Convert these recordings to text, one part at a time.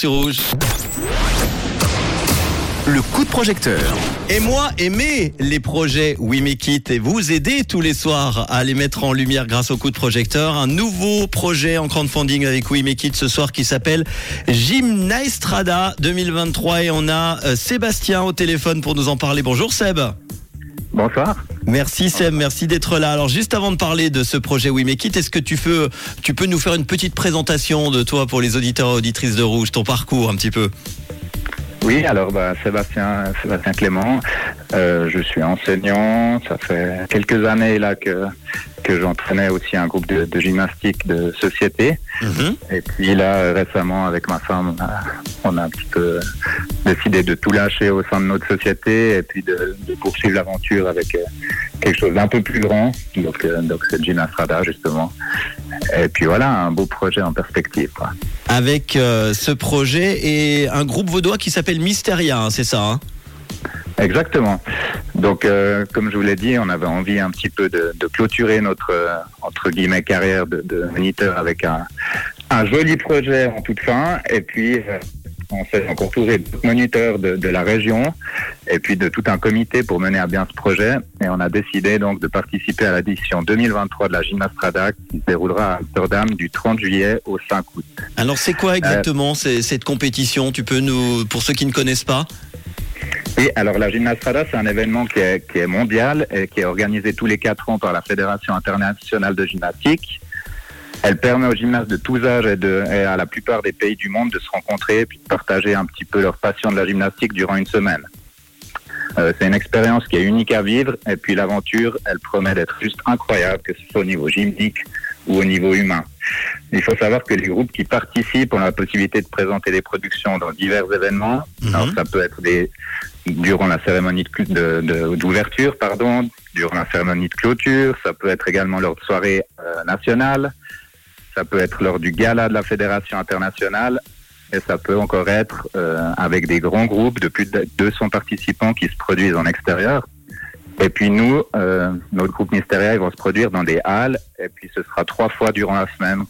sur Rouge. Le coup de projecteur. Et moi, aimer les projets We Make It et vous aider tous les soirs à les mettre en lumière grâce au coup de projecteur. Un nouveau projet en crowdfunding avec We Make It ce soir qui s'appelle Gymnaestrada 2023 et on a euh, Sébastien au téléphone pour nous en parler. Bonjour Seb. Bonsoir. Merci Seb, merci d'être là. Alors juste avant de parler de ce projet We Make It, est-ce que tu peux, tu peux nous faire une petite présentation de toi pour les auditeurs et auditrices de Rouge, ton parcours un petit peu Oui, alors bah, Sébastien, Sébastien Clément, euh, je suis enseignant, ça fait quelques années là que que j'entraînais aussi un groupe de, de gymnastique de société. Mhm. Et puis là, récemment, avec ma femme, on a, on a un petit peu décidé de tout lâcher au sein de notre société et puis de, de poursuivre l'aventure avec euh, quelque chose d'un peu plus grand. Donc, euh, donc c'est Gymastrada, justement. Et puis voilà, un beau projet en perspective. Quoi. Avec euh, ce projet et un groupe vaudois qui s'appelle Mysteria, hein, c'est ça hein? Exactement. Donc, euh, comme je vous l'ai dit, on avait envie un petit peu de, de clôturer notre euh, entre guillemets carrière de, de moniteur avec un, un joli projet en toute fin. Et puis, euh, on s'est encore d'autres moniteurs de, de la région et puis de tout un comité pour mener à bien ce projet. Et on a décidé donc de participer à l'édition 2023 de la Gymnastrada qui se déroulera à Amsterdam du 30 juillet au 5 août. Alors c'est quoi exactement c'est- cette compétition? Tu peux nous, pour ceux qui ne connaissent pas? Oui, alors la Gymnastrada, c'est un événement qui est, qui est mondial et qui est organisé tous les quatre ans par la Fédération internationale de gymnastique. Elle permet aux gymnastes de tous âges et, de, et à la plupart des pays du monde de se rencontrer et puis de partager un petit peu leur passion de la gymnastique durant une semaine. Euh, c'est une expérience qui est unique à vivre et puis l'aventure, elle promet d'être juste incroyable, que ce soit au niveau gymnique ou au niveau humain. Il faut savoir que les groupes qui participent ont la possibilité de présenter des productions dans divers événements. Mhm. Alors ça peut être des durant la cérémonie cl- de- de- d'ouverture, pardon, durant la cérémonie de clôture. Ça peut être également lors de soirées euh, nationales. Ça peut être lors du gala de la fédération internationale. Et ça peut encore être euh, avec des grands groupes de plus de 200 participants qui se produisent en extérieur. Et puis nous, euh, notre groupe Mysteria, ils vont se produire dans des halles. Et puis ce sera trois fois durant la semaine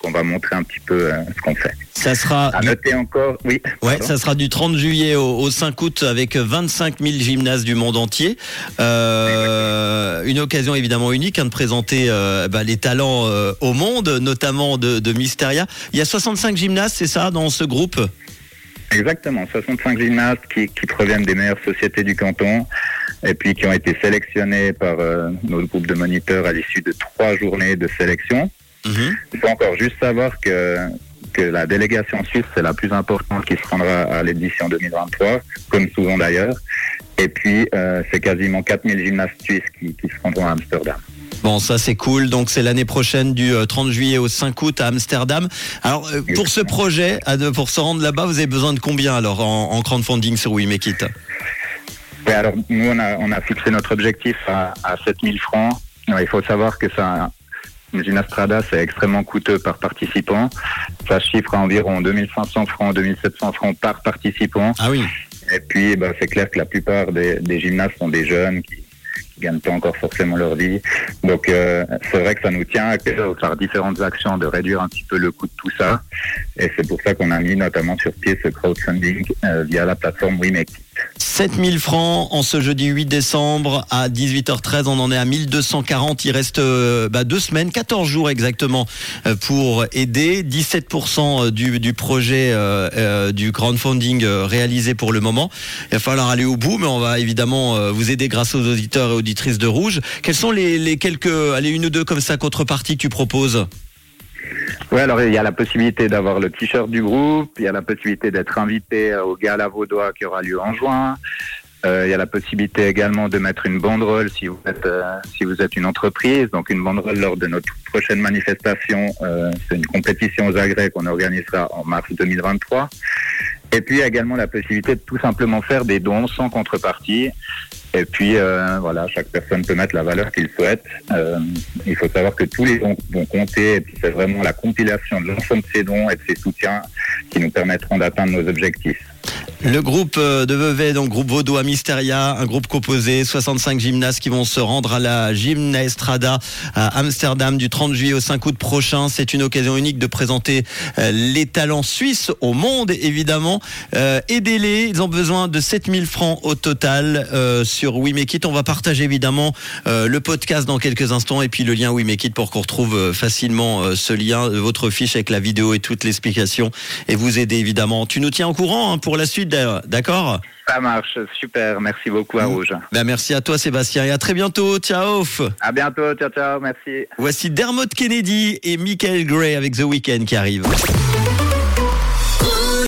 qu'on va montrer un petit peu euh, ce qu'on fait. Ça sera À noter encore, oui. Ouais, pardon. ça sera du 30 juillet au, au 5 août avec 25 000 gymnases du monde entier. Euh, une occasion évidemment unique hein, de présenter euh, bah, les talents au monde, notamment de, de Mysteria. Il y a 65 gymnases, c'est ça, dans ce groupe? Exactement, 65 gymnastes qui, qui proviennent des meilleures sociétés du canton et puis qui ont été sélectionnés par euh, notre groupe de moniteurs à l'issue de trois journées de sélection. Mhm. Il faut encore juste savoir que, que la délégation suisse, c'est la plus importante qui se rendra à l'édition 2023, comme souvent d'ailleurs. Et puis, euh, c'est quasiment 4000 gymnastes suisses qui, qui se rendront à Amsterdam. Bon, ça c'est cool. Donc c'est l'année prochaine du euh, 30 juillet au 5 août à Amsterdam. Alors euh, pour ce projet, pour se rendre là-bas, vous avez besoin de combien alors en, en crowdfunding sur We Make It Ouais, alors, nous, on a, on a fixé notre objectif à, à 7000 francs. Il faut savoir que ça, une Gynastrada, c'est extrêmement coûteux par participant. Ça chiffre à environ 2500 francs, 2700 francs par participant. Ah oui. Et puis, bah, c'est clair que la plupart des, des gymnastes sont des jeunes qui, qui gagnent pas encore forcément leur vie. Donc, euh, c'est vrai que ça nous tient à cœur par différentes actions de réduire un petit peu le coût de tout ça. Et c'est pour ça qu'on a mis notamment sur pied ce crowdfunding euh, via la plateforme WeMake. 7000 francs en ce jeudi 8 décembre à 18h13. On en est à 1240. Il reste euh, bah, deux semaines, 14 jours exactement euh, pour aider. 17% du, du projet euh, euh, du crowdfunding euh, réalisé pour le moment. Il va falloir aller au bout, mais on va évidemment euh, vous aider grâce aux auditeurs et auditrices de Rouge. Quels sont les, les quelques, allez, une ou deux comme ça, contreparties que tu proposes? Oui, alors il y a la possibilité d'avoir le t-shirt du groupe, il y a la possibilité d'être invité au gala vaudois qui aura lieu en juin. Euh, il y a la possibilité également de mettre une banderole si vous êtes euh, si vous êtes une entreprise, donc une banderole lors de notre prochaine manifestation. Euh, C'est une compétition aux agrès qu'on organisera en mars 2023. Et puis il y a également la possibilité de tout simplement faire des dons sans contrepartie. Et puis euh, voilà, chaque personne peut mettre la valeur qu'il souhaite. Euh, il faut savoir que tous les dons vont compter. Et puis c'est vraiment la compilation de l'ensemble de ces dons et de ces soutiens qui nous permettront d'atteindre nos objectifs. Le groupe euh, de Vevey, donc groupe Vaudois Mysteria, un groupe composé 65 gymnastes qui vont se rendre à la Gymnaestrada à Amsterdam du 30 juillet au 5 août prochain. C'est une occasion unique de présenter euh, les talents suisses au monde, évidemment. Euh, Aidez-les, ils ont besoin de 7000 francs au total sur We Make It. On va partager évidemment le podcast dans quelques instants et puis le lien We Make It pour qu'on retrouve facilement ce lien, votre fiche avec la vidéo et toute l'explication et vous aider évidemment. Tu nous tiens au courant hein, pour la suite, d'ailleurs, d'accord Ça marche, super. Merci beaucoup à Rouge. ben Merci à toi Sébastien et à très bientôt. Ciao À bientôt, ciao, ciao, merci. Voici Dermot Kennedy et Michael Gray avec The Weeknd qui arrivent.